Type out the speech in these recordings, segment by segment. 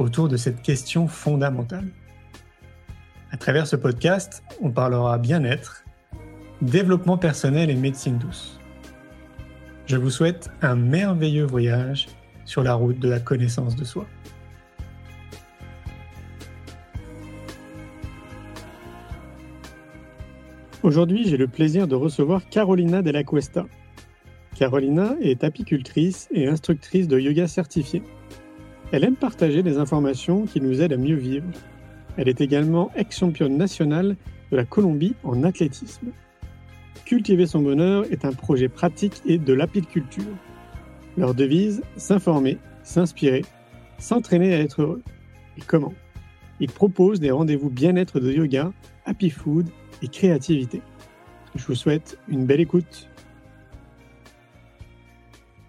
autour de cette question fondamentale. À travers ce podcast, on parlera bien-être, développement personnel et médecine douce. Je vous souhaite un merveilleux voyage sur la route de la connaissance de soi. Aujourd'hui, j'ai le plaisir de recevoir Carolina Della Cuesta. Carolina est apicultrice et instructrice de yoga certifiée. Elle aime partager des informations qui nous aident à mieux vivre. Elle est également ex-championne nationale de la Colombie en athlétisme. Cultiver son bonheur est un projet pratique et de l'apiculture. Leur devise, s'informer, s'inspirer, s'entraîner à être heureux. Et comment? Ils proposent des rendez-vous bien-être de yoga, happy food et créativité. Je vous souhaite une belle écoute.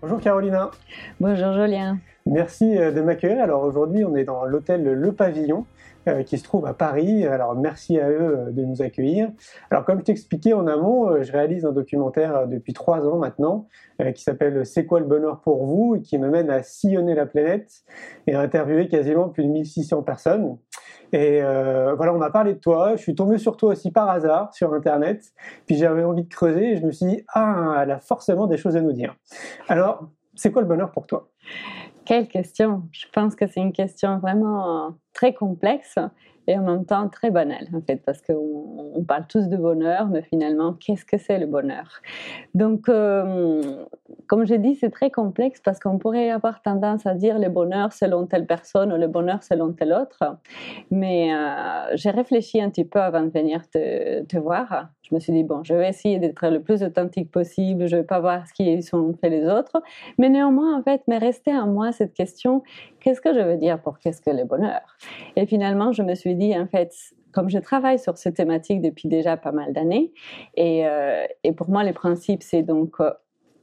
Bonjour Carolina. Bonjour Julien. Merci euh, de m'accueillir. Alors aujourd'hui, on est dans l'hôtel Le Pavillon euh, qui se trouve à Paris. Alors merci à eux euh, de nous accueillir. Alors comme je t'expliquais en amont, je réalise un documentaire depuis trois ans maintenant qui s'appelle C'est quoi le bonheur pour vous? et qui me mène à sillonner la planète et à interviewer quasiment plus de 1600 personnes. Et voilà, on m'a parlé de toi. Je suis tombé sur toi aussi par hasard sur Internet. Puis j'avais envie de creuser et je me suis dit, ah, elle a forcément des choses à nous dire. Alors, c'est quoi le bonheur pour toi? Quelle question. Je pense que c'est une question vraiment très complexe et en même temps très banale, en fait, parce qu'on on parle tous de bonheur, mais finalement, qu'est-ce que c'est le bonheur? Donc, euh, comme j'ai dit, c'est très complexe parce qu'on pourrait avoir tendance à dire le bonheur selon telle personne ou le bonheur selon telle autre. Mais euh, j'ai réfléchi un petit peu avant de venir te, voir je me suis dit, bon, je vais essayer d'être le plus authentique possible, je ne vais pas voir ce qu'ils ont fait les autres. Mais néanmoins, en fait, m'est resté à moi cette question, qu'est-ce que je veux dire pour qu'est-ce que le bonheur? Et finalement, je me suis dit, en fait, comme je travaille sur cette thématique depuis déjà pas mal d'années, et, euh, pour moi, le principe, c'est donc euh,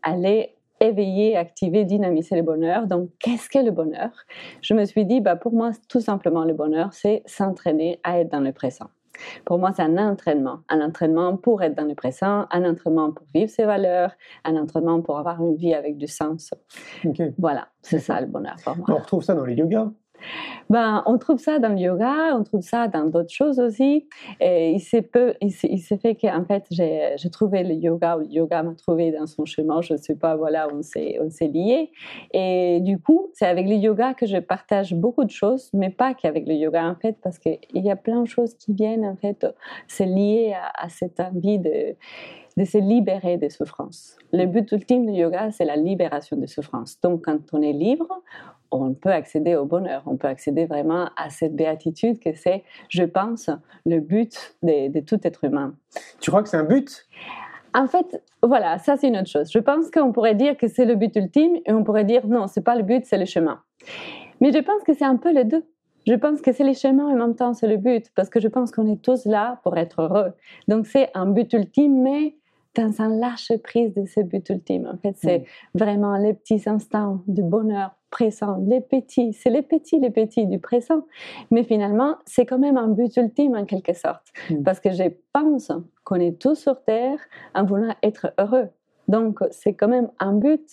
aller éveiller, activer, dynamiser le bonheur. Donc, qu'est-ce que le bonheur? Je me suis dit, bah, pour moi, tout simplement, le bonheur, c'est s'entraîner à être dans le présent. Pour moi, c'est un entraînement. Un entraînement pour être dans le présent, un entraînement pour vivre ses valeurs, un entraînement pour avoir une vie avec du sens. Voilà, c'est ça le bonheur pour moi. On retrouve ça dans les yogas ben, on trouve ça dans le yoga, on trouve ça dans d'autres choses aussi. Et il s'est peu, il s'est fait qu'en fait, j'ai trouvé le yoga ou le yoga m'a trouvé dans son chemin. Je ne sais pas, voilà, on s'est, on s'est liés. Et du coup, c'est avec le yoga que je partage beaucoup de choses, mais pas qu'avec le yoga en fait, parce qu'il y a plein de choses qui viennent en fait se lier à, à cette envie de de se libérer des souffrances. Le but ultime du yoga, c'est la libération des souffrances. Donc, quand on est libre, on peut accéder au bonheur, on peut accéder vraiment à cette béatitude que c'est, je pense, le but de, tout être humain. Tu crois que c'est un but? En fait, voilà, ça c'est une autre chose. Je pense qu'on pourrait dire que c'est le but ultime et on pourrait dire non, c'est pas le but, c'est le chemin. Mais je pense que c'est un peu les deux. Je pense que c'est le chemin et en même temps c'est le but parce que je pense qu'on est tous là pour être heureux. Donc c'est un but ultime, mais dans un lâche prise de ce but ultime. En fait, c'est mm. vraiment les petits instants de bonheur présent, les petits, c'est les petits, les petits du présent. Mais finalement, c'est quand même un but ultime en quelque sorte. Mm. Parce que je pense qu'on est tous sur Terre en voulant être heureux. Donc, c'est quand même un but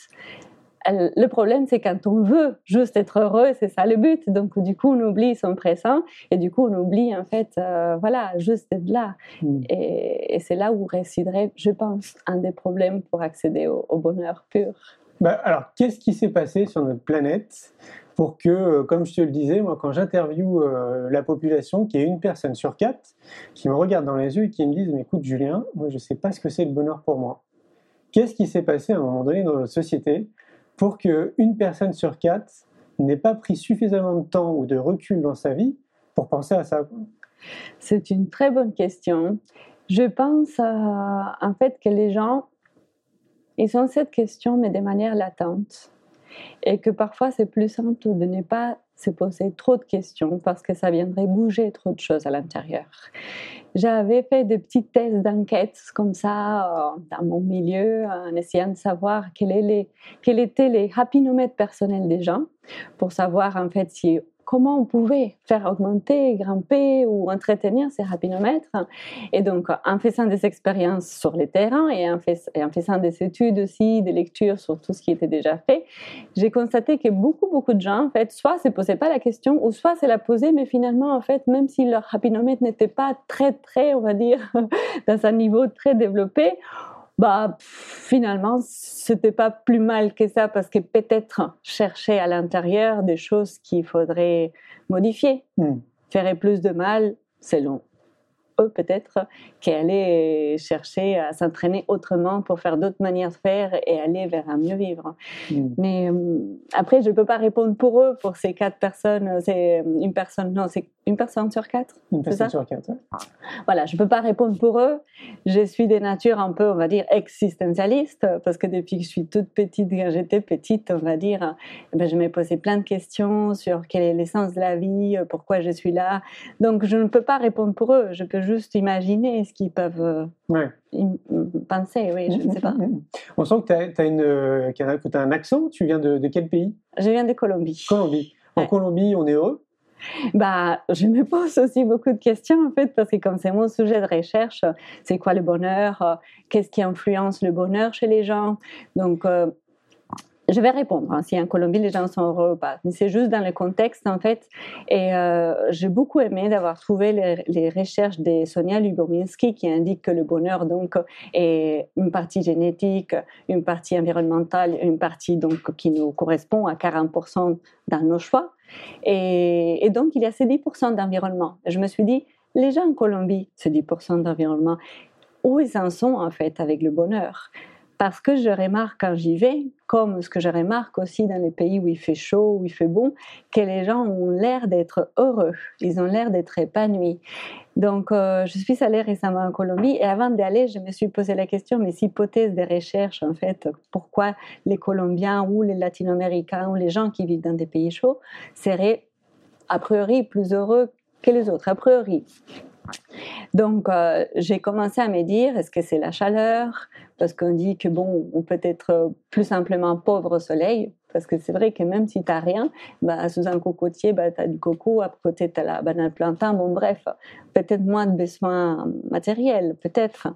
le problème, c'est quand on veut juste être heureux, c'est ça le but. Donc, du coup, on oublie son présent et du coup, on oublie, en fait, euh, voilà, juste d'être là. Hmm. Et, c'est là où résiderait, je pense, un des problèmes pour accéder au, bonheur pur. Bah, alors, qu'est-ce qui s'est passé sur notre planète pour que, euh, comme je te le disais, moi, quand j'interviewe euh, la population, qu'il y ait une personne sur quatre qui me regarde dans les yeux et qui me dise Mais écoute, Julien, moi, je ne sais pas ce que c'est le bonheur pour moi. Qu'est-ce qui s'est passé à un moment donné dans notre société pour qu'une personne sur quatre n'ait pas pris suffisamment de temps ou de recul dans sa vie pour penser à ça C'est une très bonne question. Je pense en fait que les gens, ils ont cette question, mais de manière latente. Et que parfois, c'est plus simple de ne pas se poser trop de questions parce que ça viendrait bouger trop de choses à l'intérieur. J'avais fait des petits tests d'enquête comme ça euh, dans mon milieu en essayant de savoir quels étaient les rapinomètres personnels des gens pour savoir en fait si comment on pouvait faire augmenter, grimper ou entretenir ces rapinomètres. Et donc, en faisant des expériences sur les terrains et en, faisant des études aussi, des lectures sur tout ce qui était déjà fait, j'ai constaté que beaucoup, beaucoup de gens, en fait, soit se posaient pas la question, ou soit se la posaient, mais finalement, en fait, même si leur rapinomètre n'était pas très, très, on va dire, dans un niveau très développé, bah finalement c'était pas plus mal que ça parce que peut-être chercher à l'intérieur des choses qu'il faudrait modifier hmm. ferait plus de mal selon eux peut-être qu'aller chercher à s'entraîner autrement pour faire d'autres manières de faire et aller vers un mieux vivre. Hmm. Mais euh, après, je ne peux pas répondre pour eux, pour ces quatre personnes. C'est une personne, non, c'est une personne sur quatre. Une personne sur quatre. Voilà, je ne peux pas répondre pour eux. Je suis des natures un peu, on va dire, existentialistes, parce que depuis que je suis toute petite, quand j'étais petite, on va dire, eh ben, je m'ai posé plein de questions sur quel est l'essence de la vie, pourquoi je suis là. Donc, je ne peux pas répondre pour eux. Je peux juste imaginer ce qu'ils peuvent euh, penser. Oui, je ne sais pas. On sent que tu as, une, euh, as un accent. Tu viens de, quel pays? Je viens de Colombie. Colombie. En Colombie, on est heureux? bah, je me pose aussi beaucoup de questions en fait parce que comme c'est mon sujet de recherche, c'est quoi le bonheur Qu'est-ce qui influence le bonheur chez les gens? Donc euh, je vais répondre hein, si en Colombie les gens sont heureux ou pas. C'est juste dans le contexte en fait. Et euh, j'ai beaucoup aimé d'avoir trouvé les, recherches de Sonia Lubominski qui indiquent que le bonheur donc est une partie génétique, une partie environnementale, une partie donc qui nous correspond à 40% dans nos choix. Et, donc il y a ces 10% d'environnement. Je me suis dit, les gens en Colombie, ces 10% d'environnement, où ils en sont en fait avec le bonheur? Parce que je remarque quand j'y vais, comme ce que je remarque aussi dans les pays où il fait chaud, où il fait bon, que les gens ont l'air d'être heureux, ils ont l'air d'être épanouis. Donc, euh, je suis allée récemment en Colombie et avant d'aller, je me suis posé la question, mais hypothèse des recherches, en fait, pourquoi les Colombiens ou les Latino-Américains ou les gens qui vivent dans des pays chauds seraient a priori plus heureux que les autres, a priori. Donc, euh, j'ai commencé à me dire, est-ce que c'est la chaleur? Parce qu'on dit que, bon, on peut être plus simplement pauvre au soleil, parce que c'est vrai que même si tu n'as rien, bah, sous un cocotier, bah, tu as du coco, à côté tu as la banane plantain, bon bref, peut-être moins de besoins matériels, peut-être.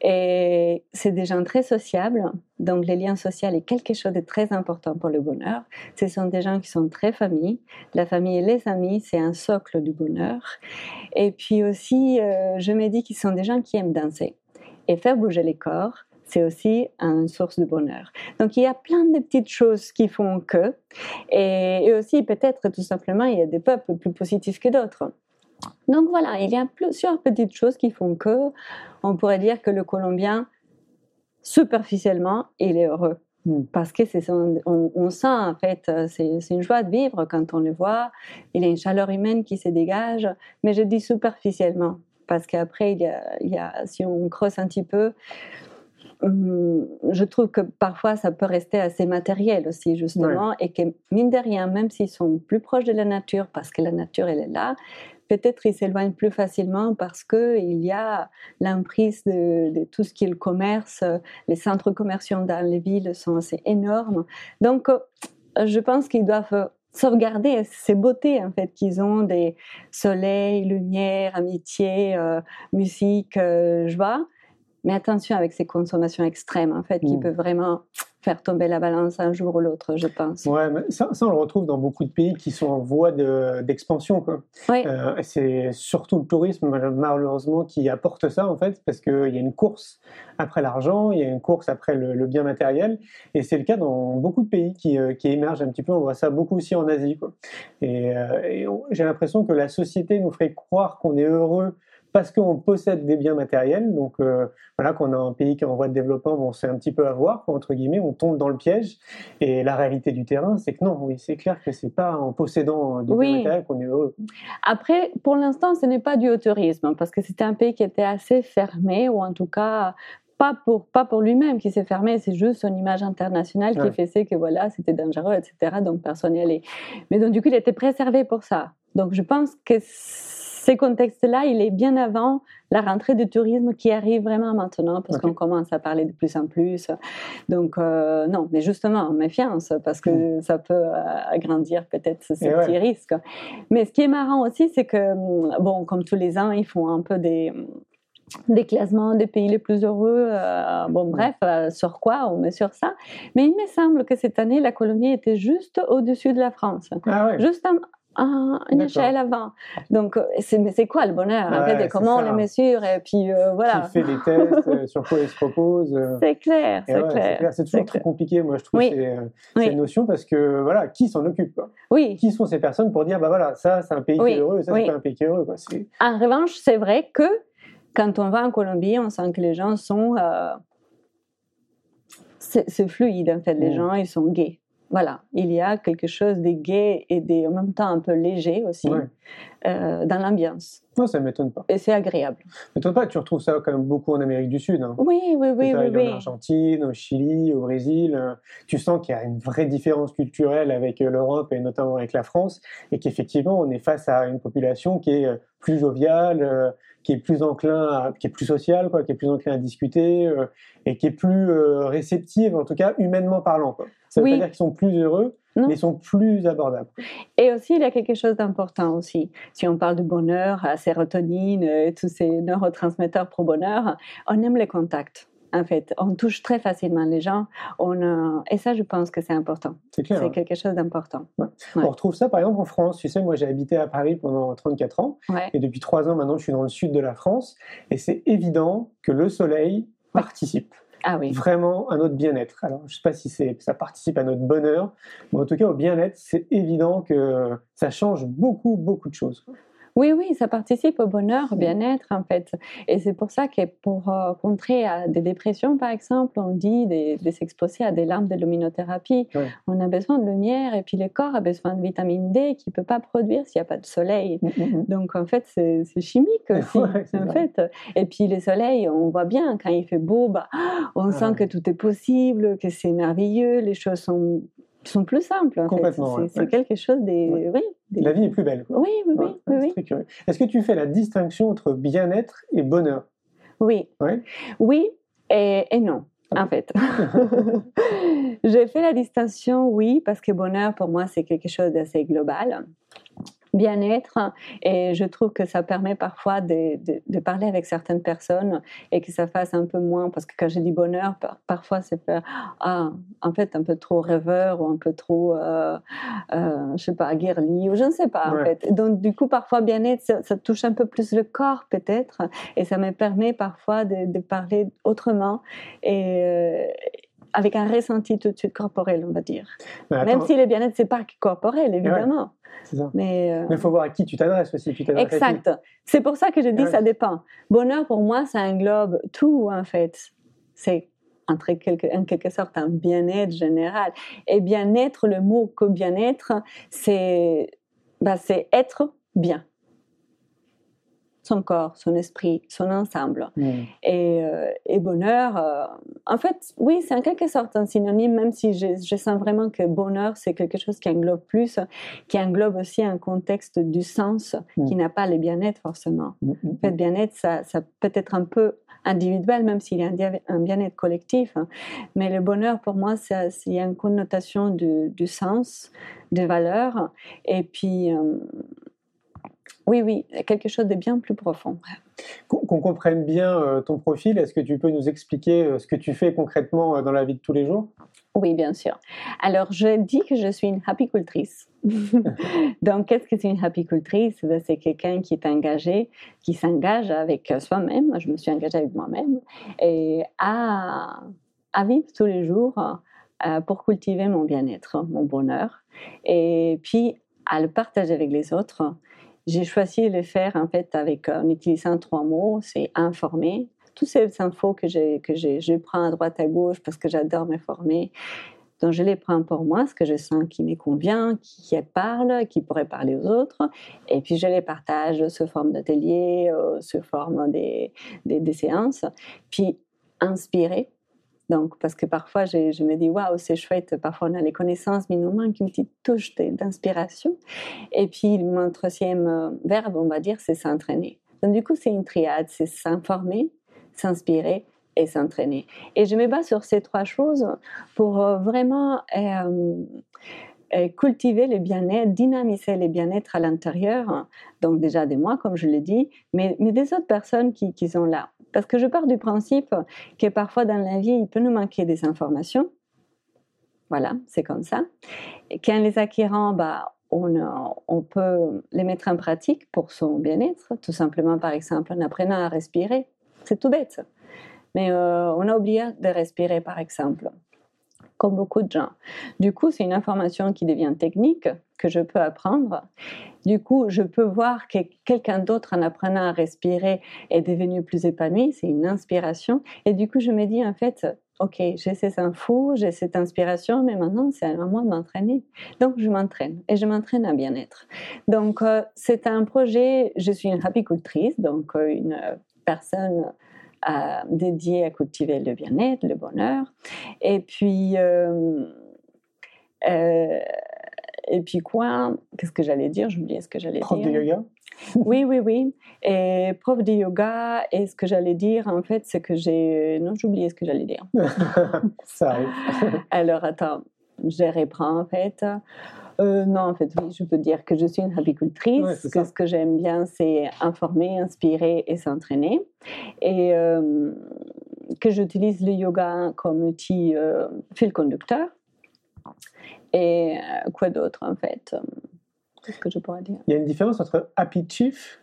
Et c'est des gens très sociables, donc les liens sociaux est quelque chose de très important pour le bonheur. Ce sont des gens qui sont très familles. La famille et les amis, c'est un socle du bonheur. Et puis aussi, euh, je me dis qu'ils sont des gens qui aiment danser et faire bouger les corps c'est aussi une source de bonheur. Donc il y a plein de petites choses qui font que, et, aussi peut-être tout simplement il y a des peuples plus positifs que d'autres. Donc voilà, il y a plusieurs petites choses qui font que, on pourrait dire que le Colombien, superficiellement, il est heureux. Hmm. Parce que c'est on, sent en fait, c'est une joie de vivre quand on le voit. Il y a une chaleur humaine qui se dégage, mais je dis superficiellement parce qu'après il il y a, si on creuse un petit peu, je trouve que parfois ça peut rester assez matériel aussi justement et que mine de rien, même s'ils sont plus proches de la nature parce que la nature elle est là, peut-être ils s'éloignent plus facilement parce que il y a l'emprise de, tout ce qui est le commerce, les centres commerciaux dans les villes sont assez énormes. Donc je pense qu'ils doivent sauvegarder ces beautés en fait qu'ils ont des soleils, lumière, amitié, euh, musique, euh, joie mais attention avec ces consommations extrêmes, en fait, qui mm. peuvent vraiment faire tomber la balance un jour ou l'autre, je pense. Ouais, ça, ça, on le retrouve dans beaucoup de pays qui sont en voie d'expansion. Euh, c'est surtout le tourisme, malheureusement, qui apporte ça, en fait, parce qu'il y a une course après l'argent, il y a une course après le, bien matériel, et c'est le cas dans beaucoup de pays qui, euh, qui, émergent un petit peu. On voit ça beaucoup aussi en Asie. Quoi. Et, euh, et j'ai l'impression que la société nous ferait croire qu'on est heureux parce qu'on possède des biens matériels. Donc euh, voilà, qu'on a un pays qui est en voie de développement, bon, c'est un petit peu à voir, entre guillemets, on tombe dans le piège. Et la réalité du terrain, c'est que non, oui, c'est clair que c'est pas en possédant des biens matériels qu'on est heureux. Après, pour l'instant, ce n'est pas du tourisme, parce que c'était un pays qui était assez fermé, ou en tout cas pas pour, pas pour lui-même qui s'est fermé, c'est juste son image internationale qui Ouais. faisait que voilà, c'était dangereux, etc. Donc personne n'y allait. Mais donc du coup, il était préservé pour ça. Donc je pense que ces contextes-là, il est bien avant la rentrée du tourisme qui arrive vraiment maintenant, parce qu'on commence à parler de plus en plus. Donc euh, non, mais justement, méfiance, parce que ça peut euh, agrandir peut-être ce, ce Mm. Et ouais. petit risque. Mais ce qui est marrant aussi, c'est que, hum, bon, comme tous les ans, ils font un peu des des classements des pays les plus heureux, euh, bon bref, euh, sur quoi on met sur ça. Mais il me semble que cette année, la Colombie était juste au-dessus de la France, Ah juste un- un- une échelle avant. Donc, c'est, mais c'est quoi le bonheur en Ouais, fait, et comment on le mesure Et puis euh, voilà, Qui fait des tests, euh, sur quoi il se repose. euh, c'est clair, c'est ouais, clair. C'est toujours très clair. compliqué, moi, je trouve, Oui. ces, Oui. ces notions, parce que, voilà, qui s'en occupe quoi? Oui, Qui sont ces personnes pour dire, bah voilà, ça, c'est un pays Oui, qui est heureux, ça, c'est pas un pays qui est heureux, quoi? En revanche, c'est vrai que quand on va en Colombie, on sent que les gens sont. c'est c'est fluide, en fait. Les Mm. gens, ils sont gays. Voilà, il y a quelque chose de gai et de, en même temps un peu léger aussi Ouais. euh, dans l'ambiance. Non, ça m'étonne pas. Et c'est agréable. m'étonne pas, tu retrouves ça quand même beaucoup en Amérique du Sud. Hein. Oui, oui, oui, Ça oui. oui. En Argentine, au Chili, au Brésil, euh, tu sens qu'il y a une vraie différence culturelle avec euh, l'Europe et notamment avec la France, et qu'effectivement on est face à une population qui est plus joviale, qui est plus enclin, à, qui est plus sociale, quoi, qui est plus enclin à discuter, euh, et qui est plus euh, réceptive, en tout cas humainement parlant. Quoi. Ça veut Oui. pas dire qu'ils sont plus heureux, Non. mais ils sont plus abordables. Et aussi, il y a quelque chose d'important aussi. Si on parle de bonheur, la sérotonine, tous ces neurotransmetteurs pro bonheur, on aime les contacts. En fait, on touche très facilement les gens. On, euh, et ça, je pense que c'est important. C'est clair. C'est hein. quelque chose d'important. Ouais. On retrouve ça par exemple en France. Tu sais, moi j'ai habité à Paris pendant 34 ans. Ouais. Et depuis trois ans maintenant, je suis dans le sud de la France. Et c'est évident que le soleil participe Ah oui. vraiment à notre bien-être. Alors, je ne sais pas si ça participe à notre bonheur, mais en tout cas, au bien-être, c'est évident que ça change beaucoup, beaucoup de choses. Oui, oui, ça participe au bonheur, au bien-être, en fait. Et c'est pour ça que pour euh, contrer à des dépressions, par exemple, on dit de, de s'exposer à des larmes de luminothérapie. Ouais. On a besoin de lumière et puis le corps a besoin de vitamine D qui ne peut pas produire s'il n'y a pas de soleil. Donc, en fait, c'est chimique aussi, Ouais, en fait. Et puis, le soleil, on voit bien, quand il fait beau, bah, on sent ouais. que tout est possible, que c'est merveilleux, les choses sont, sont plus simples. Complètement, C'est ouais. c'est Ouais. quelque chose des... Ouais. Oui, des- La vie est plus belle. quoi. oui, oui, oui, oui, c'est oui. très curieux. Est-ce que tu fais la distinction entre bien-être et bonheur? Oui. Oui et, et non, en fait. J'ai fait la distinction, oui, parce que bonheur, pour moi, c'est quelque chose d'assez global. Bien-être, et je trouve que ça permet parfois de, de- de parler avec certaines personnes et que ça fasse un peu moins, parce que quand je dis bonheur, par- parfois c'est faire, ah, en fait, un peu trop rêveur ou un peu trop, euh, euh, je sais pas, guerli, ou je ne sais pas, en fait. Donc, du coup, parfois, bien-être, ça, ça touche un peu plus le corps, peut-être, et ça me permet parfois de, de parler autrement et euh, avec un ressenti tout de suite corporel, on va dire. Même si le bien-être, c'est pas que corporel, évidemment. ça. Mais, euh, il faut voir à qui tu t'adresses aussi. Tu exact. C'est pour ça que je dis Ouais. ça dépend. Bonheur, pour moi, ça englobe tout, en fait. C'est entre quelque, en quelque sorte un bien-être général. Et bien-être, le mot que bien-être, c'est bah, c'est être bien. Son corps, son esprit, son ensemble. Et, euh, et bonheur, euh, en fait, oui, c'est en quelque sorte un synonyme, même si je, je sens vraiment que bonheur, c'est quelque chose qui englobe plus, qui englobe aussi un contexte du sens Mm. qui n'a pas le bien-être forcément. Hmm, En fait, bien-être, ça, ça peut être un peu individuel, même s'il y a un, bien-être collectif. hein. Mais le bonheur, pour moi, il y a une connotation du, du sens, de valeur. Et puis, euh, oui, oui, quelque chose de bien plus profond. Qu'on comprenne bien euh, ton profil, est-ce que tu peux nous expliquer euh, ce que tu fais concrètement euh, dans la vie de tous les jours? Oui, bien sûr. Alors, je dis que je suis une apicultrice. Donc, qu'est-ce que c'est une apicultrice Ben, C'est quelqu'un qui est engagé, qui s'engage avec soi-même. Je me suis engagée avec moi-même et à, à vivre tous les jours pour cultiver mon bien-être, mon bonheur, et puis à le partager avec les autres. J'ai choisi de le faire en fait avec en utilisant trois mots. C'est informer, toutes ces infos que, que je prends à droite à gauche parce que j'adore me former. Donc je les prends pour moi, ce que je sens qui me convient, qui, qui parle, qui pourrait parler aux autres. Et puis je les partage sous forme d'ateliers, euh, sous forme des, des, des séances. Puis inspirer. Donc, parce que parfois, je, me dis, waouh, c'est chouette. Parfois, on a les connaissances, mais il nous manque une petite touche d'inspiration. Et puis, mon troisième euh, verbe, on va dire, c'est s'entraîner. Donc, du coup, c'est une triade c'est s'informer, s'inspirer et s'entraîner. Et je me base sur ces trois choses pour euh, vraiment euh, cultiver le bien-être, dynamiser le bien-être à l'intérieur, donc déjà de moi, comme je l'ai dit, mais, mais des autres personnes qui, qui sont là. Parce que je pars du principe que parfois dans la vie, il peut nous manquer des informations. Voilà, c'est comme ça. Et qu'en les acquérant, bah, on, peut les mettre en pratique pour son bien-être, tout simplement, par exemple, en apprenant à respirer. C'est tout bête. Mais euh, on a oublié de respirer, par exemple, comme beaucoup de gens. Du coup, c'est une information qui devient technique, que je peux apprendre. Du coup, je peux voir que quelqu'un d'autre, en apprenant à respirer, est devenu plus épanoui. C'est une inspiration. Et du coup, je me dis, en fait, OK, j'ai ces infos, j'ai cette inspiration, mais maintenant, c'est à moi de m'entraîner. Donc, je m'entraîne et je m'entraîne à bien-être. Donc, euh, c'est un projet, je suis une rapicultrice, donc euh, une personne euh, dédiée à cultiver le bien-être, le bonheur. Et puis, et puis quoi? Qu'est-ce que j'allais dire? Oublié ce que j'allais Prof dire. de yoga? Oui, oui, oui. Et prof de yoga, et ce que j'allais dire, en fait, c'est que j'ai... Non, oublié ce que j'allais dire. Ça arrive. Alors, attends, je reprends, en fait. Euh, non, en fait, oui, je peux dire que je suis une apicultrice, Ouais, que ce que j'aime bien, c'est informer, inspirer et s'entraîner. Et euh, que j'utilise le yoga comme outil euh, fil conducteur. Et euh, quoi d'autre, en fait Qu'est-ce que je pourrais dire? Il y a une différence entre happy chief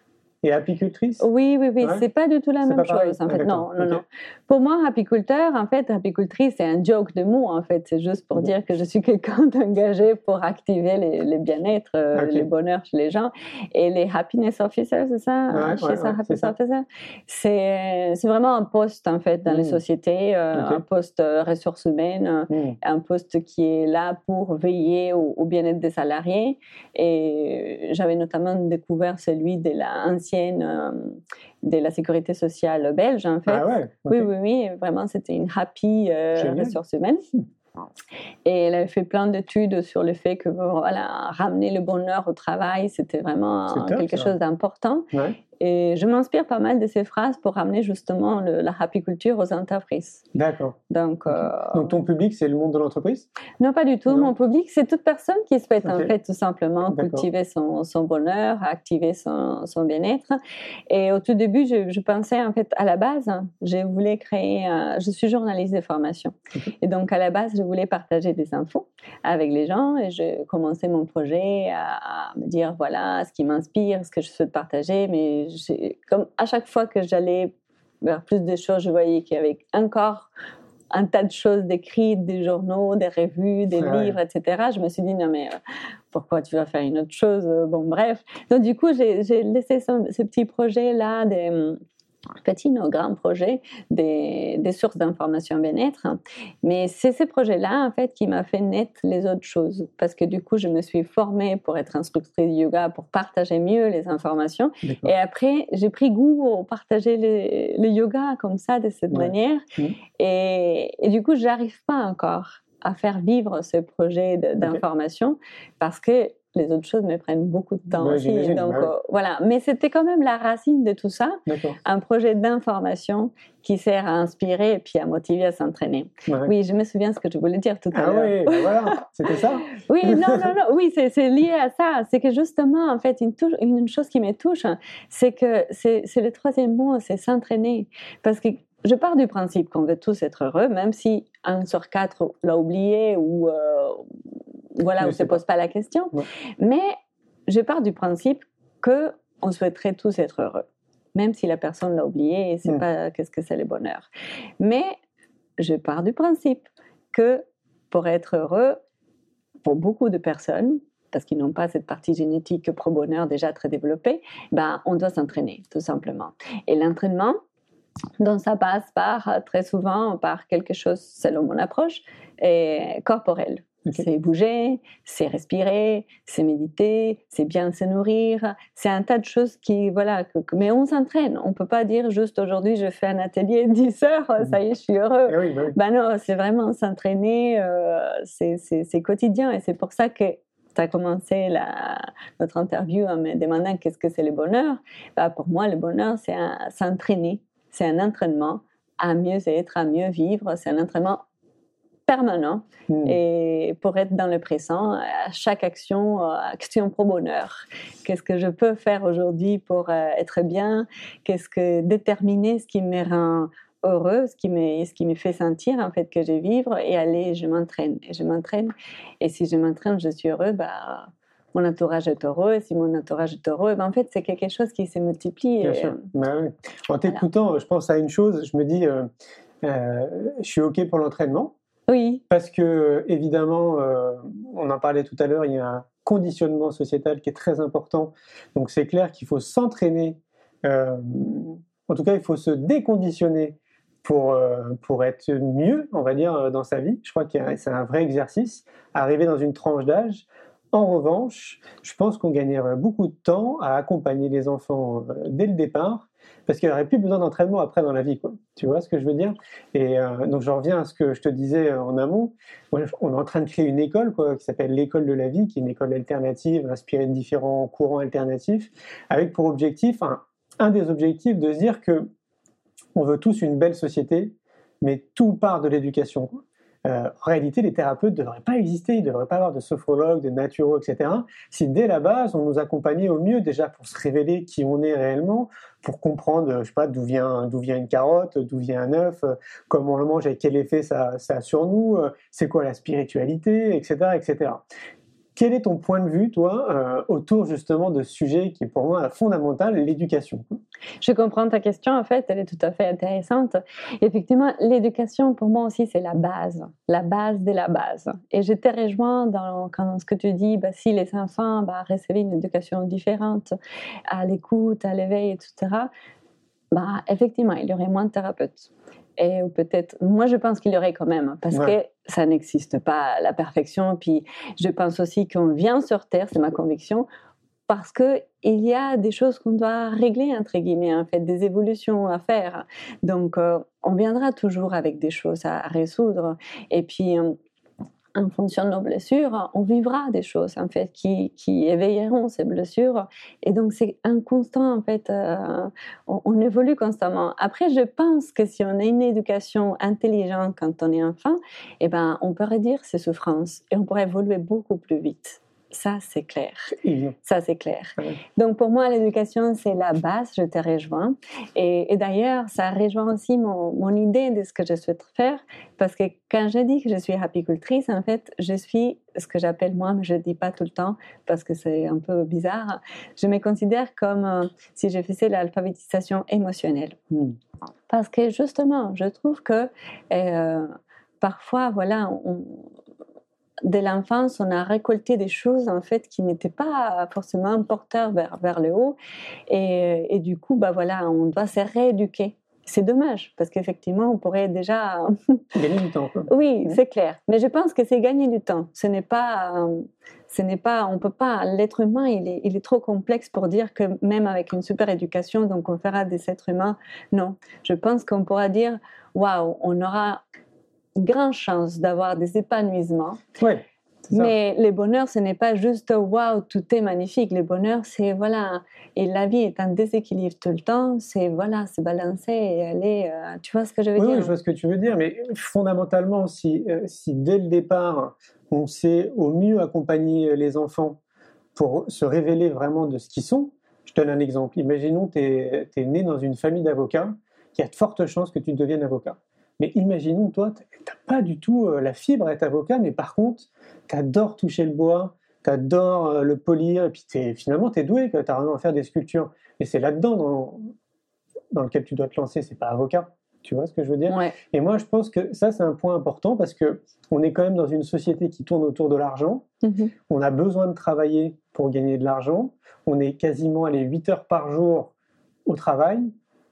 et apicultrice? Oui, oui, oui, Ouais. c'est pas du tout la même chose. En Ah, fait, non, non, non. Pour moi, apiculteur, en fait, apicultrice, c'est un joke de mots, en fait. C'est juste pour Mhm. dire que je suis quelqu'un d'engagé pour activer les, les bien-être, euh, Ok. le bonheur chez les gens. Et les happiness officers, c'est ça? Ouais, Chez ouais, ça, happiness officer C'est c'est vraiment un poste, en fait, dans les Mhm. sociétés, euh, un poste euh, ressources humaines, Hmm. un poste qui est là pour veiller au, au bien-être des salariés. Et j'avais notamment découvert celui de la ancienne euh, de la sécurité sociale belge, en fait. Ah ouais. Oui, oui, oui, vraiment, c'était une happy euh, ressource humaine. Et elle avait fait plein d'études sur le fait que voilà, ramener le bonheur au travail, c'était vraiment quelque ça. chose d'important. Ouais. Et je m'inspire pas mal de ces phrases pour ramener justement le- la happy culture aux entreprises. D'accord. Donc, euh, Donc ton public, c'est le monde de l'entreprise? Non, pas du tout. Non. Mon public, c'est toute personne qui souhaite en fait tout simplement cultiver son, son bonheur, activer son, son bien-être. Et au tout début, je, je pensais en fait à la base, je voulais créer. un- je suis journaliste de formation, et donc à la base, je voulais partager des infos avec les gens. Et je commençais mon projet à, à me dire voilà ce qui m'inspire, ce que je souhaite partager. Mais comme à chaque fois que j'allais vers plus de choses, je voyais qu'il y avait encore un tas de choses décrites, des journaux, des revues, des Ouais. livres, etc. Je me suis dit, non mais euh, pourquoi tu vas faire une autre chose? Euh, Bon, bref. Donc du coup, j'ai laissé ce, ce petit projet-là, des petits, non, grands projets, des, des sources d'information bien-être. Mais c'est ces projets-là, en fait, qui m'a fait naître les autres choses. Parce que du coup, je me suis formée pour être instructrice de yoga, pour partager mieux les informations. Et après, j'ai pris goût au partager le, le yoga comme ça, de cette Ouais. manière. Mhm. Et, et du coup, j'arrive pas encore à faire vivre ce projet d'information parce que les autres choses me prennent beaucoup de temps Ouais, aussi. Donc bah oui. euh, voilà, mais c'était quand même la racine de tout ça, un projet d'information qui sert à inspirer et puis à motiver à s'entraîner. Ouais. Oui, je me souviens ce que je voulais dire tout à Ah l'heure. oui, bah voilà, c'était ça. Oui, non, non, non, oui, c'est lié à ça. C'est que justement, en fait, une, chose qui me touche, c'est que c'est c'est le troisième mot, c'est s'entraîner. Parce que je pars du principe qu'on veut tous être heureux, même si un sur quatre l'a oublié ou euh, voilà, on ne se pas. pose pas la question. Ouais. Mais je pars du principe que on souhaiterait tous être heureux, même si la personne l'a oublié et sait Mm. pas qu'est-ce que c'est le bonheur. Mais je pars du principe que pour être heureux, pour beaucoup de personnes, parce qu'ils n'ont pas cette partie génétique pro-bonheur déjà très développée, ben, on doit s'entraîner, tout simplement. Et l'entraînement, donc ça passe par, très souvent, par quelque chose, selon mon approche, et corporel. C'est bouger, c'est respirer, c'est méditer, c'est bien se nourrir. C'est un tas de choses qui, voilà, mais on s'entraîne. On peut pas dire juste aujourd'hui je fais un atelier 10 heures, ça y est, je suis heureux. Eh oui, bah oui. Ben non, c'est vraiment s'entraîner, euh, c'est- quotidien et c'est pour ça que tu as commencé la, notre interview en me demandant qu'est-ce que c'est le bonheur. Ben, pour moi, le bonheur, c'est s'entraîner, c'est un entraînement à mieux être, à mieux vivre, c'est un entraînement permanent Hmm. et pour être dans le présent, à chaque action, euh, action pro bonheur. Qu'est-ce que je peux faire aujourd'hui pour euh, être bien? Qu'est-ce que déterminer ce qui me rend heureux, ce qui me, ce qui me fait sentir en fait que je vivre? Et aller, je m'entraîne et je m'entraîne et si je m'entraîne, je suis heureux, bah mon entourage est heureux et si mon entourage est heureux, ben, en fait c'est quelque chose qui se multiplie. Bien et, sûr. euh, Bah oui. En t'écoutant, je pense à une chose. Je me dis, euh, euh, je suis ok pour l'entraînement oui, parce que évidemment, euh, on en parlait tout à l'heure, il y a un conditionnement sociétal qui est très important. Donc c'est clair qu'il faut s'entraîner. euh, en tout cas, il faut se déconditionner pour, euh, pour être mieux, on va dire, dans sa vie. Je crois que c'est un vrai exercice. Arriver dans une tranche d'âge. En revanche, je pense qu'on gagnerait beaucoup de temps à accompagner les enfants dès le départ, parce qu'il n'y aurait plus besoin d'entraînement après dans la vie. Quoi. Tu vois ce que je veux dire? Et euh, donc, j'en reviens à ce que je te disais en amont. On est en train de créer une école quoi, qui s'appelle l'école de la vie, qui est une école alternative, inspirée de différents courants alternatifs, avec pour objectif, un, un des objectifs de se dire que on veut tous une belle société, mais tout part de l'éducation. Euh, en réalité, les thérapeutes ne devraient pas exister, il ne devrait pas avoir de sophrologues, de naturaux, etc. Si dès la base, on nous accompagnait au mieux déjà pour se révéler qui on est réellement, pour comprendre, euh, je sais pas, d'où vient, d'où vient une carotte, d'où vient un œuf, euh, comment on le mange et quel effet ça, ça a sur nous, c'est quoi la spiritualité, etc., etc. Quel est ton point de vue, toi, euh, autour justement de ce sujet qui est pour moi fondamental, l'éducation? Je comprends ta question, en fait, elle est tout à fait intéressante. Effectivement, l'éducation, pour moi aussi, c'est la base, la base de la base. Et je te rejoins dans, quand, ce que tu dis, bah, si les enfants bah, recevaient une éducation différente, à l'écoute, à l'éveil, etc., bah, effectivement, il y aurait moins de thérapeutes. Et peut-être, moi je pense qu'il y aurait quand même, parce Ouais. Ça n'existe pas la perfection. Puis je pense aussi qu'on vient sur Terre, c'est ma conviction, parce que il y a des choses qu'on doit régler entre guillemets, en fait, des évolutions à faire. Donc euh, on viendra toujours avec des choses à résoudre. Et puis euh, en fonction de nos blessures, on vivra des choses en fait qui, qui éveilleront ces blessures. Et donc c'est un constant en fait, euh, on, évolue constamment. Après, je pense que si on a une éducation intelligente quand on est enfant, eh ben on pourrait dire ces souffrances et on pourrait évoluer beaucoup plus vite. Ça, c'est clair. Ça, c'est clair. Donc, pour moi, l'éducation, c'est la base, je te rejoins. Et, et d'ailleurs, ça rejoint aussi mon, mon idée de ce que je souhaite faire, parce que quand je dis que je suis apicultrice, en fait, je suis ce que j'appelle moi, mais je ne dis pas tout le temps, parce que c'est un peu bizarre, je me considère comme euh, si je faisais l'alphabétisation émotionnelle. Hmm. Parce que justement, je trouve que euh, parfois, voilà, on, de l'enfance, on a récolté des choses en fait qui n'étaient pas forcément porteurs vers, vers le haut, et, et du coup, bah voilà, on doit se rééduquer. C'est dommage parce qu'effectivement, on pourrait déjà. Gagner du temps. Quoi. oui, c'est clair. Mais je pense que c'est gagner du temps. Ce n'est pas, ce n'est pas, on peut pas. L'être humain, il est, il est trop complexe pour dire que même avec une super éducation, donc on fera des êtres humains. Non, je pense qu'on pourra dire, waouh, on aura grande chance d'avoir des épanouissements. Ça. Mais le bonheur, ce n'est pas juste waouh, tout est magnifique. Le bonheur, c'est voilà, et la vie est en déséquilibre tout le temps. C'est voilà, se balancer et aller. euh, tu vois ce que je veux Oui, dire? oui, je vois ce que tu veux dire, mais fondamentalement, si, euh, si dès le départ, on sait au mieux accompagner les enfants pour se révéler vraiment de ce qu'ils sont, je donne un exemple. Imaginons que tu es, né dans une famille d'avocats, il y a de fortes chances que tu deviennes avocat. Mais imaginons, toi, tu n'as pas du tout euh, la fibre à être avocat, mais par contre, tu adores toucher le bois, tu adores le polir, et puis t'es- finalement, tu es doué, tu as vraiment à faire des sculptures. Et c'est là-dedans dans, dans lequel tu dois te lancer, c'est pas avocat. Tu vois ce que je veux dire? Ouais. et moi, je pense que ça, c'est un point important parce que on est quand même dans une société qui tourne autour de l'argent. Mhm. On a besoin de travailler pour gagner de l'argent. On est quasiment allé 8 heures par jour au travail.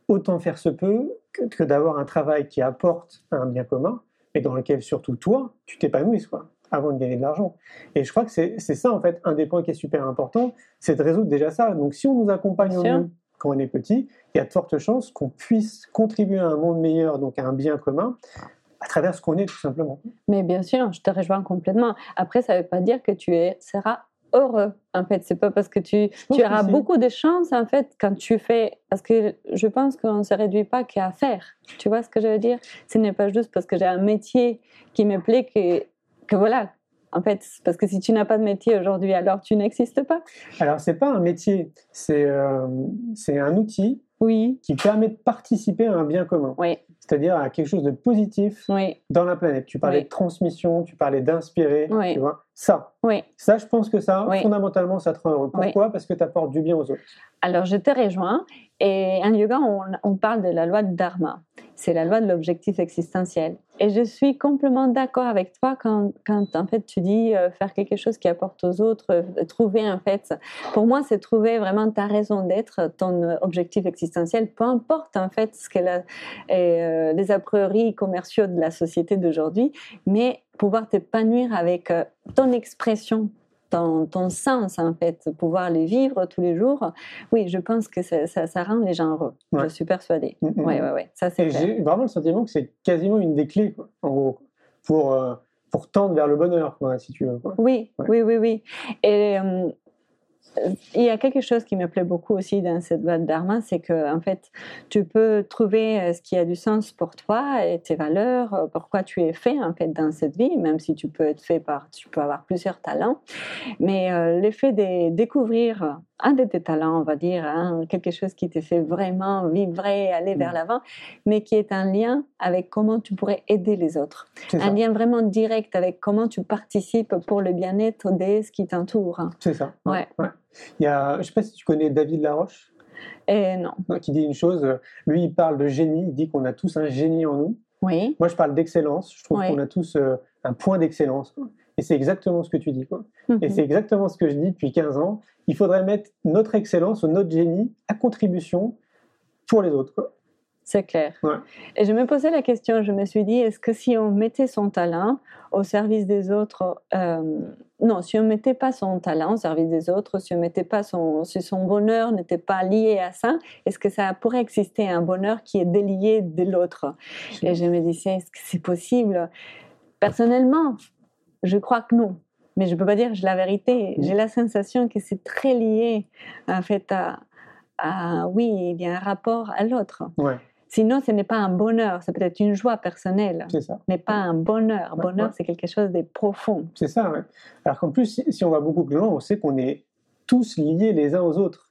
Autant faire se peut que, que d'avoir un travail qui apporte un bien commun et dans lequel surtout toi, tu t'épanouisses. Quoi. avant de gagner de l'argent. Et je crois que c'est ça, en fait, un des points qui est super important, c'est de résoudre déjà ça. Donc, si on nous accompagne au mieux quand on est petit, il y a de fortes chances qu'on puisse contribuer à un monde meilleur, donc à un bien commun, à travers ce qu'on est, tout simplement. Mais bien sûr, je te rejoins complètement. Après, ça ne veut pas dire que tu es, seras heureux. En fait, c'est pas parce que tu, auras beaucoup de chance en fait quand tu fais. Parce que je pense qu'on ne se réduit pas qu'à faire. Tu vois ce que je veux dire? Ce n'est pas juste parce que j'ai un métier qui me plaît que, que voilà. En fait, parce que si tu n'as pas de métier aujourd'hui, alors tu n'existes pas. Alors, c'est pas un métier, c'est euh, c'est un outil Oui, qui permet de participer à un bien commun, oui, c'est-à-dire à quelque chose de positif oui, dans la planète. Tu parlais Oui. de transmission, tu parlais d'inspirer, Oui. tu vois. Ça, ça, je pense que ça, fondamentalement, ça te rend heureux. Pourquoi? Parce que tu apportes du bien aux autres. Alors, je te rejoins. Et en yoga, on, parle de la loi de Dharma. C'est la loi de l'objectif existentiel. Et je suis complètement d'accord avec toi quand, quand, en fait, tu dis euh, faire quelque chose qui apporte aux autres, euh, trouver, en fait, pour moi, c'est trouver vraiment ta raison d'être, ton euh, objectif existentiel, peu importe, en fait, ce que la, et, euh, les a priori commerciaux de la société d'aujourd'hui, mais pouvoir t'épanouir avec ton expression, ton, ton sens, en fait, pouvoir les vivre tous les jours. Oui, je pense que ça, ça, ça rend les gens heureux. Ouais. Je suis persuadée. Mm, mm, Oui, mm. oui, oui. Ça, c'est j'ai vraiment le sentiment que c'est quasiment une des clés, quoi, en gros, pour, euh, pour tendre vers le bonheur, quoi, si tu veux. quoi. Oui, Ouais. oui, oui, oui. Et euh, il y a quelque chose qui me plaît beaucoup aussi dans cette de Dharma, c'est que en fait, tu peux trouver euh, ce qui a du sens pour toi et tes valeurs, euh, pourquoi tu es fait en fait dans cette vie, même si tu peux être fait par, tu peux avoir plusieurs talents, mais euh, l'effet de découvrir un de tes talents, on va dire, hein, quelque chose qui te fait vraiment vibrer, aller vers Mm. l'avant, mais qui est un lien avec comment tu pourrais aider les autres ça. un lien vraiment direct avec comment tu participes pour le bien-être de ce qui t'entoure. C'est ça. Ouais. Il y a, je sais pas si tu connais David Laroche, Et non. hein, qui dit une chose. euh, Lui, il parle de génie. Il dit qu'on a tous un génie en nous. Oui, Moi, je parle d'excellence. Je trouve qu'on a tous euh, un point d'excellence. Et c'est exactement ce que tu dis. Quoi. Et Mhm. c'est exactement ce que je dis depuis 15 ans. Il faudrait mettre notre excellence ou notre génie à contribution pour les autres. C'est clair. Ouais. Et je me posais la question, je me suis dit, est-ce que si on mettait son talent au service des autres, euh, non, si on mettait pas son talent au service des autres, si on mettait pas son, si son bonheur n'était pas lié à ça, est-ce que ça pourrait exister un bonheur qui est délié de l'autre? Et je me disais, est-ce que c'est possible? Personnellement, je crois que non. Mais je ne peux pas dire la vérité. J'ai la sensation que c'est très lié, en fait, à, à- oui, il y a un rapport à l'autre. Ouais, Sinon, ce n'est pas un bonheur, c'est peut-être une joie personnelle, c'est ça. mais pas un bonheur. Ouais, bonheur, ouais. c'est quelque chose de profond. C'est ça, ouais. Alors qu'en plus, si, si on va beaucoup plus loin, on sait qu'on est tous liés les uns aux autres.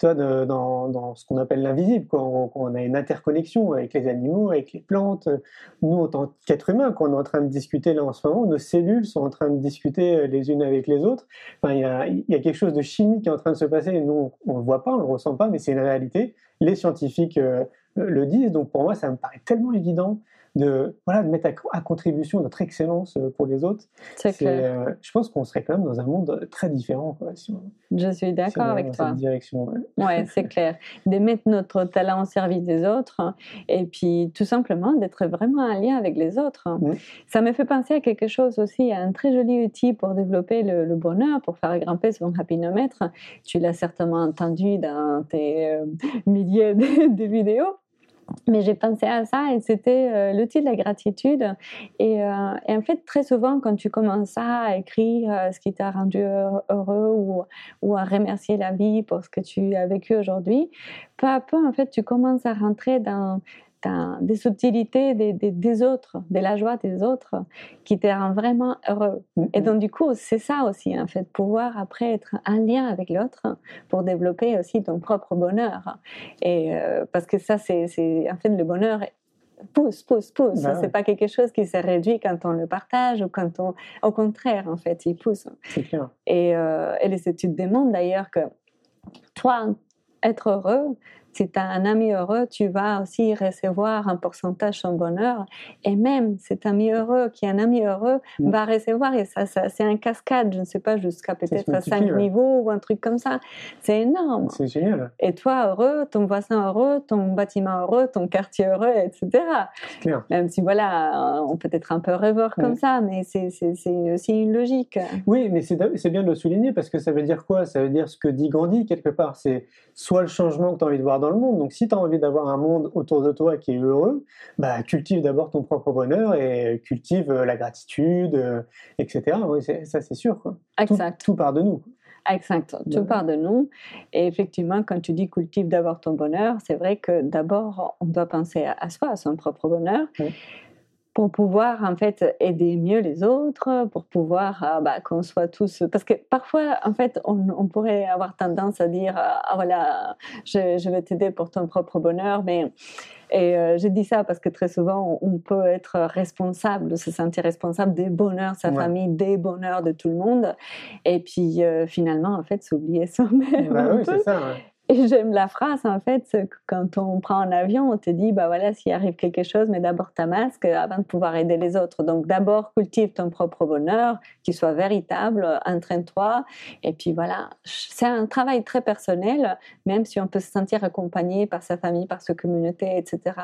De- dans, ce qu'on appelle l'invisible. On, on a une interconnexion avec les animaux, avec les plantes. Nous, en tant qu'êtres humains, quand on est en train de discuter là en ce moment, nos cellules sont en train de discuter euh, les unes avec les autres. Enfin, il y a, il y a quelque chose de chimique qui est en train de se passer. Et nous, on ne le voit pas, on ne le ressent pas, mais c'est une réalité. Les scientifiques euh, le disent. Donc, pour moi, ça me paraît tellement évident de, voilà, de mettre à, à contribution notre excellence euh, pour les autres. c'est clair. euh, je pense qu'on serait quand même dans un monde très différent quoi, si on, Je suis d'accord avec dans toi. cette direction. ouais. Ouais, c'est clair. De mettre notre talent au service des autres hein, et puis tout simplement d'être vraiment en lien avec les autres. Mm. Ça me fait penser à quelque chose aussi, à un très joli outil pour développer le, le bonheur, pour faire grimper son rapinomètre. Tu l'as certainement entendu dans tes euh, milliers de, de vidéos. Mais j'ai pensé à ça et c'était euh, l'outil de la gratitude. Et, euh, et en fait, très souvent, quand tu commences à écrire euh, ce qui t'a rendu heureux- heureux ou, ou à remercier la vie pour ce que tu as vécu aujourd'hui, peu à peu, en fait, tu commences à rentrer dans, des subtilités des, des, des autres, de la joie des autres, qui te rend vraiment heureux. Et donc, du coup, c'est ça aussi, en fait, pouvoir après être en lien avec l'autre pour développer aussi ton propre bonheur. Et euh, parce que ça, c'est, en fait le bonheur. Pousse, pousse, pousse. Ouais. C'est pas quelque chose qui se réduit quand on le partage ou quand on. Au contraire, en fait, il pousse. c'est clair. Et, euh, et les études démontrent d'ailleurs que toi, être heureux, si tu as un ami heureux, tu vas aussi recevoir un pourcentage son bonheur. Et même cet ami heureux qui est un ami heureux Mm. va recevoir, et ça, ça c'est un cascade, je ne sais pas, jusqu'à peut-être à multiplie, cinq ouais. niveaux ou un truc comme ça. C'est énorme. C'est génial, Et toi heureux, ton voisin heureux, ton bâtiment heureux, ton quartier heureux, etc. clair. Même si voilà, on peut être un peu rêveur comme Ouais. ça, mais c'est aussi une logique. Oui, mais c'est c'est bien de le souligner parce que ça veut dire quoi? Ça veut dire ce que dit Gandhi quelque part. C'est soit le changement que tu as envie de voir dans le monde. Donc si tu as envie d'avoir un monde autour de toi qui est heureux, bah, cultive d'abord ton propre bonheur et cultive euh, la gratitude, euh, etc. Oui, ça c'est sûr. Quoi. Exact. tout part de nous. Exact, tout part de nous. Et effectivement, quand tu dis cultive d'abord ton bonheur, c'est vrai que d'abord, on doit penser à, soi, à son propre bonheur. Pour pouvoir en fait aider mieux les autres, pour pouvoir ah, bah, qu'on soit tous. Parce que parfois, en fait, on, on pourrait avoir tendance à dire ah voilà, je, je vais t'aider pour ton propre bonheur, mais et euh, je dis ça parce que très souvent, on, peut être responsable, se sentir responsable des bonheurs de sa Ouais. famille, des bonheurs de tout le monde. Et puis euh, finalement, en fait, s'oublier soi-même. Bah oui, c'est ça. ouais. Et j'aime la phrase, en fait, quand on prend un avion, on te dit, bah voilà, s'il arrive quelque chose, mais d'abord ta masque avant de pouvoir aider les autres. Donc d'abord, cultive ton propre bonheur, qu'il soit véritable, entraîne-toi. Et puis voilà, c'est un travail très personnel, même si on peut se sentir accompagné par sa famille, par sa communauté, etc.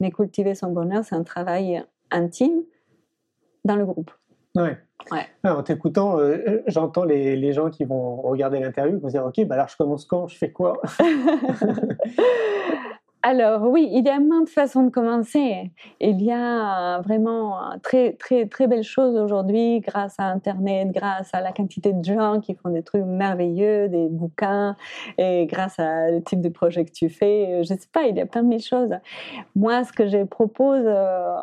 Mais cultiver son bonheur, c'est un travail intime dans le groupe. Ouais. Ouais. Ah, en t'écoutant, euh, j'entends les, les gens qui vont regarder l'interview vont se dire Ok, bah alors je commence quand? Je fais quoi Alors oui, il y a maintes façons de commencer. Il y a vraiment très très très belles choses aujourd'hui grâce à Internet, grâce à la quantité de gens qui font des trucs merveilleux, des bouquins, et grâce à le type de projet que tu fais. Je sais pas, il y a plein de mille choses. Moi, ce que je propose euh,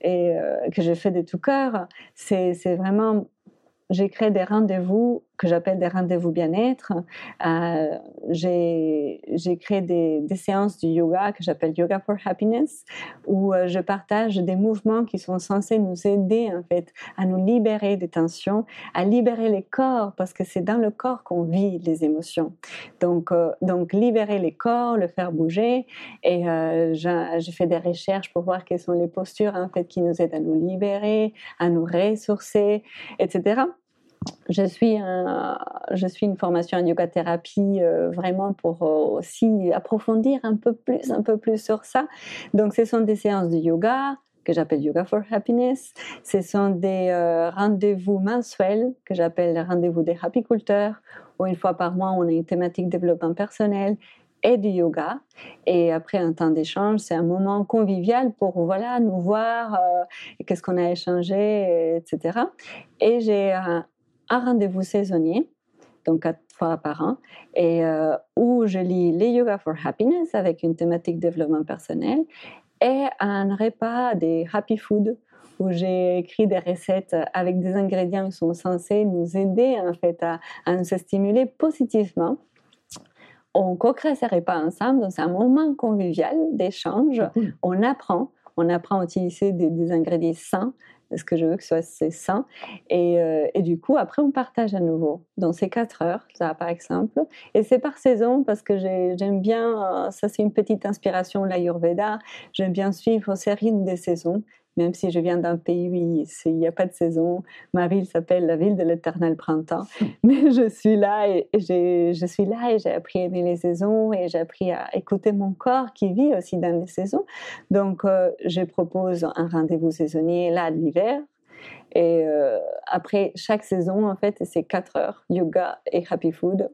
et euh, que je fais de tout cœur, c'est vraiment j'ai créé des rendez-vous que j'appelle des rendez-vous bien-être. Euh, j'ai créé des, séances du yoga que j'appelle Yoga for Happiness, où euh, je partage des mouvements qui sont censés nous aider en fait à nous libérer des tensions, à libérer les corps, parce que c'est dans le corps qu'on vit les émotions. Donc, euh, donc libérer les corps, le faire bouger. Et j'ai fait des recherches pour voir quelles sont les postures en fait qui nous aident à nous libérer, à nous ressourcer, etc. Je suis, une formation en yoga thérapie euh, vraiment pour euh, aussi approfondir un peu plus, un peu plus sur ça. Donc, ce sont des séances de yoga que j'appelle Yoga for Happiness. Ce sont des euh, rendez-vous mensuels que j'appelle rendez-vous des happyculteurs, où une fois par mois, on a une thématique développement personnel et du yoga. Et après un temps d'échange, c'est un moment convivial pour voilà nous voir, qu'est-ce qu'on a échangé, etc. Et j'ai un, un rendez-vous saisonnier, donc quatre fois par an, et euh, où je lis les Yoga for Happiness avec une thématique développement personnel et un repas des Happy Food où j'ai écrit des recettes avec des ingrédients qui sont censés nous aider en fait à, à nous stimuler positivement. On co-crée ces repas ensemble, donc c'est un moment convivial d'échange. Cool. On apprend, on apprend à utiliser des, des ingrédients sains, parce que je veux que ce soit sain. Et, euh, et, du coup, après, on partage à nouveau dans ces quatre heures, ça par exemple. Et c'est par saison parce que j'aime bien, euh, ça c'est une petite inspiration, l'Ayurveda, j'aime bien suivre ces rythmes des saisons. Même si je viens d'un pays où il n'y a pas de saison, ma ville s'appelle la ville de l'éternel printemps. Mais je suis là et, et je suis là et j'ai appris à aimer les saisons et j'ai appris à écouter mon corps qui vit aussi dans les saisons. Donc, euh, je propose un rendez-vous saisonnier là de l'hiver. Et euh, après chaque saison, en fait, c'est 4 heures yoga et happy food.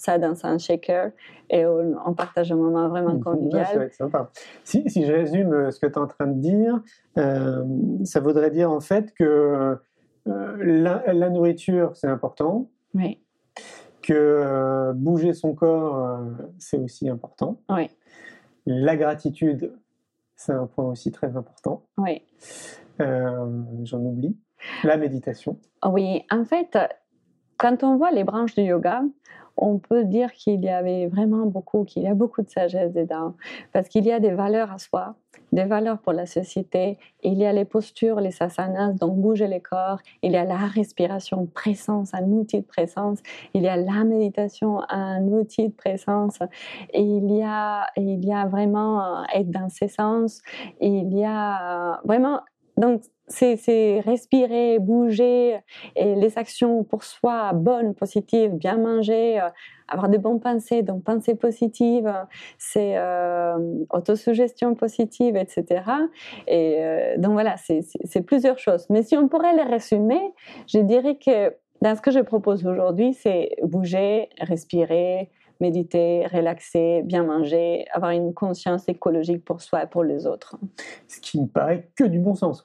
Ça dans un shaker et on, on, partage un moment vraiment convivial. Ouais, sympa. Si, si, je résume euh, ce que tu es en train de dire, euh, ça voudrait dire en fait que euh, la, la, nourriture, c'est important. Oui. Que euh, bouger son corps, c'est aussi important. Oui. La gratitude, c'est un point aussi très important. Oui. J'en oublie. La méditation. Oui, en fait, quand on voit les branches du yoga, on peut dire qu'il y avait vraiment beaucoup, qu'il y a beaucoup de sagesse dedans, parce qu'il y a des valeurs à soi, des valeurs pour la société. Il y a les postures, les asanas, donc bouger les corps. Il y a la respiration, présence, un outil de présence. Il y a la méditation, un outil de présence. Il y a, il y a vraiment être dans ses sens. Il y a vraiment donc, c'est respirer, bouger, et les actions pour soi bonnes, positives, bien manger, euh, avoir de bonnes pensées, donc pensées positives, c'est euh, autosuggestion positive, etc. Et euh, donc voilà, c'est plusieurs choses. Mais si on pourrait les résumer, je dirais que dans ce que je propose aujourd'hui, c'est bouger, respirer, méditer, relaxer, bien manger, avoir une conscience écologique pour soi et pour les autres. Ce qui me paraît que du bon sens.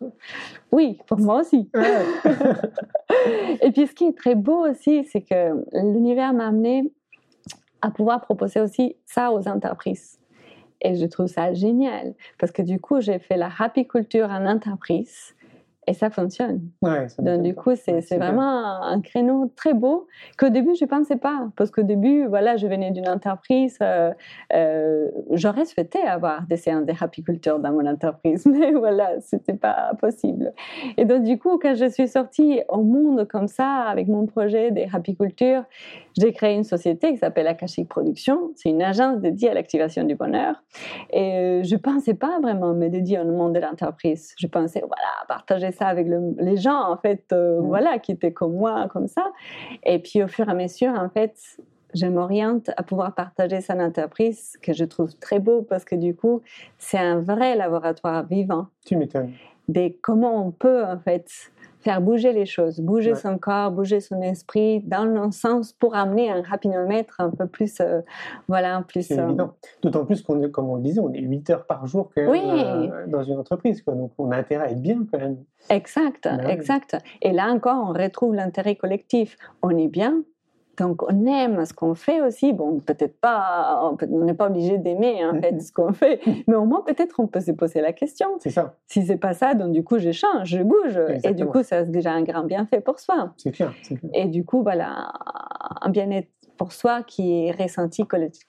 Oui, pour moi aussi. et puis ce qui est très beau aussi, c'est que l'univers m'a amené à pouvoir proposer aussi ça aux entreprises. Et je trouve ça génial parce que du coup, j'ai fait la happy culture en entreprise et ça fonctionne. Donc, du coup, c'est vraiment un, créneau très beau qu'au début, je ne pensais pas. Parce qu'au début, voilà, je venais d'une entreprise. Euh, euh, J'aurais souhaité avoir des séances de rapiculteurs dans mon entreprise, mais voilà, ce n'était pas possible. Et donc, du coup, quand je suis sortie au monde comme ça, avec mon projet des j'ai créé une société qui s'appelle Akashic Production. C'est une agence dédiée à l'activation du bonheur. Et euh, je ne pensais pas vraiment me dédier au monde de l'entreprise. Je pensais, voilà, partager ça avec les gens, en fait, euh, mmh. voilà, qui étaient comme moi, comme ça. Et puis, au fur et à mesure, en fait, je m'oriente à pouvoir partager cette entreprise que je trouve très beau parce que du coup, c'est un vrai laboratoire vivant. Tu m'étonnes. Des comment on peut, en fait, faire bouger les choses, bouger son corps, bouger son esprit dans le sens pour amener un rapidomètre un peu plus, euh, voilà, plus. Euh, évident. D'autant plus qu'on est, comme on le disait, on est 8 heures par jour quand même, euh, dans une entreprise, quoi. Donc on a intérêt à être bien quand même. Exact, exact. Et là encore, on retrouve l'intérêt collectif. On est bien, donc on aime ce qu'on fait aussi. Bon, peut-être pas, on n'est pas obligé d'aimer en fait ce qu'on fait, mais au moins peut-être on peut se poser la question. C'est ça. Si c'est pas ça, donc du coup je change, je bouge, et du coup ça c'est déjà un grand bienfait pour soi. C'est clair, Et du coup voilà, un bien-être pour soi qui est ressenti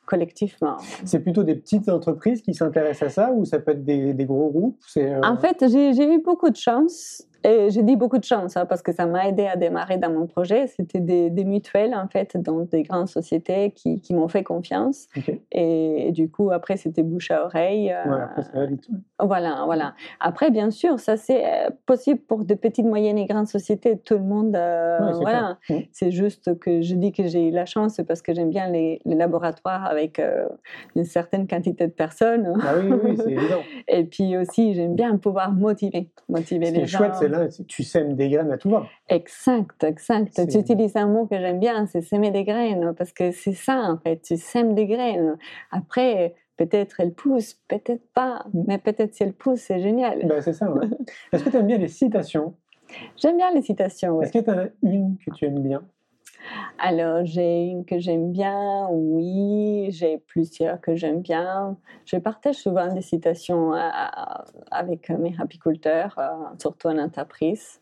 collectivement. C'est plutôt des petites entreprises qui s'intéressent à ça ou ça peut être des, gros groupes euh, En fait, j'ai eu beaucoup de chance et j'ai dit beaucoup de chance hein, parce que ça m'a aidé à démarrer dans mon projet. C'était des, mutuelles, en fait, dans des grandes sociétés qui, qui m'ont fait confiance. Et, du coup, après, c'était bouche à oreille. Euh, ouais, après, ça vite. Voilà, voilà. Après, bien sûr, ça, c'est euh, possible pour de petites, moyennes et grandes sociétés. Tout le monde, euh, voilà. C'est juste que je dis que j'ai eu la chance parce que j'aime bien les, les, laboratoires avec une certaine quantité de personnes. Ah oui, oui, c'est évident. et puis aussi, j'aime bien pouvoir motiver, motiver les gens. chouette, tu sèmes des graines à tout va. Exact, exact. Tu utilises un mot que j'aime bien, c'est semer des graines, parce que c'est ça en fait, tu sèmes des graines. Après, peut-être elles poussent, peut-être pas, mm. mais peut-être si elles poussent, c'est génial. Ben, c'est ça, Est-ce que tu aimes bien les citations? J'aime bien les citations, Est-ce que tu as une que tu aimes bien? Alors, j'ai une que j'aime bien, oui, j'ai plusieurs que j'aime bien. Je partage souvent des citations euh, avec mes apiculteurs, euh, surtout en entreprise.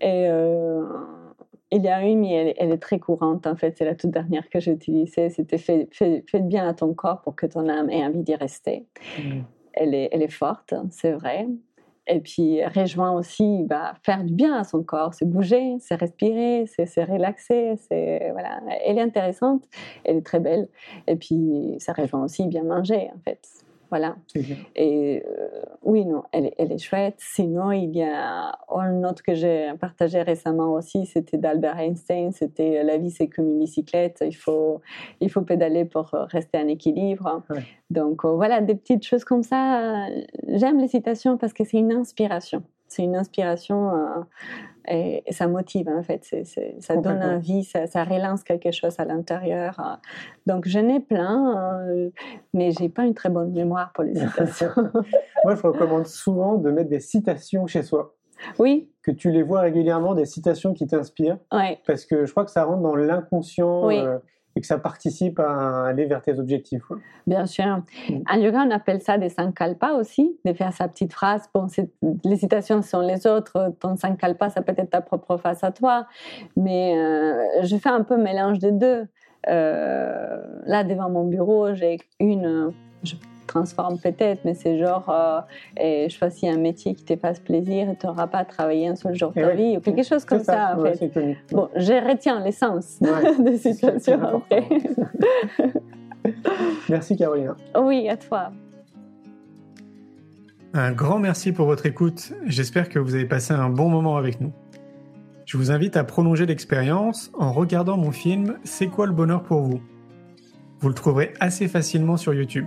Et euh, il y a une, mais elle, est très courante, en fait, c'est la toute dernière que j'ai utilisée. C'était fait, fait, bien à ton corps pour que ton âme ait envie d'y rester. Mmh. Elle, est, elle est forte, c'est vrai. Et puis, rejoint aussi bah, faire du bien à son corps, c'est bouger, c'est respirer, c'est se relaxer. C'est, voilà. Elle est intéressante, elle est très belle. Et puis, ça rejoint aussi bien manger, en fait. Voilà. Et euh, oui, non, elle, elle, est chouette. Sinon, il y a une autre que j'ai partagée récemment aussi, c'était d'Albert Einstein, c'était La vie, c'est comme une bicyclette, il faut, il faut pédaler pour rester en équilibre. Donc euh, voilà, des petites choses comme ça. J'aime les citations parce que c'est une inspiration. C'est une inspiration euh, et, ça motive en fait. ça donne envie, ça, ça, relance quelque chose à l'intérieur. Euh. Donc j'en ai plein, euh, mais j'ai pas une très bonne mémoire pour les citations. Moi, je recommande souvent de mettre des citations chez soi. Oui. Que tu les vois régulièrement, des citations qui t'inspirent. Ouais. Parce que je crois que ça rentre dans l'inconscient. Oui et que ça participe à aller vers tes objectifs. Bien sûr. Mm. En yoga, on appelle ça des sankalpas aussi, de faire sa petite phrase. Bon, les citations sont les autres. Ton sankalpa, ça peut être ta propre phrase à toi. Mais euh, je fais un peu mélange des deux. Euh, là, devant mon bureau, j'ai une. Je transforme peut-être, mais c'est genre, euh, et choisis un métier qui te fasse plaisir et tu n'auras pas à travailler un seul jour de Et ta ouais. vie, ou quelque chose comme ça, en ouais, fait. c'est connu. Bon, je retiens l'essence Ouais. de situation après. Merci Carolina. oui, à toi. Un grand merci pour votre écoute. J'espère que vous avez passé un bon moment avec nous. Je vous invite à prolonger l'expérience en regardant mon film C'est quoi le bonheur pour vous? Vous le trouverez assez facilement sur YouTube.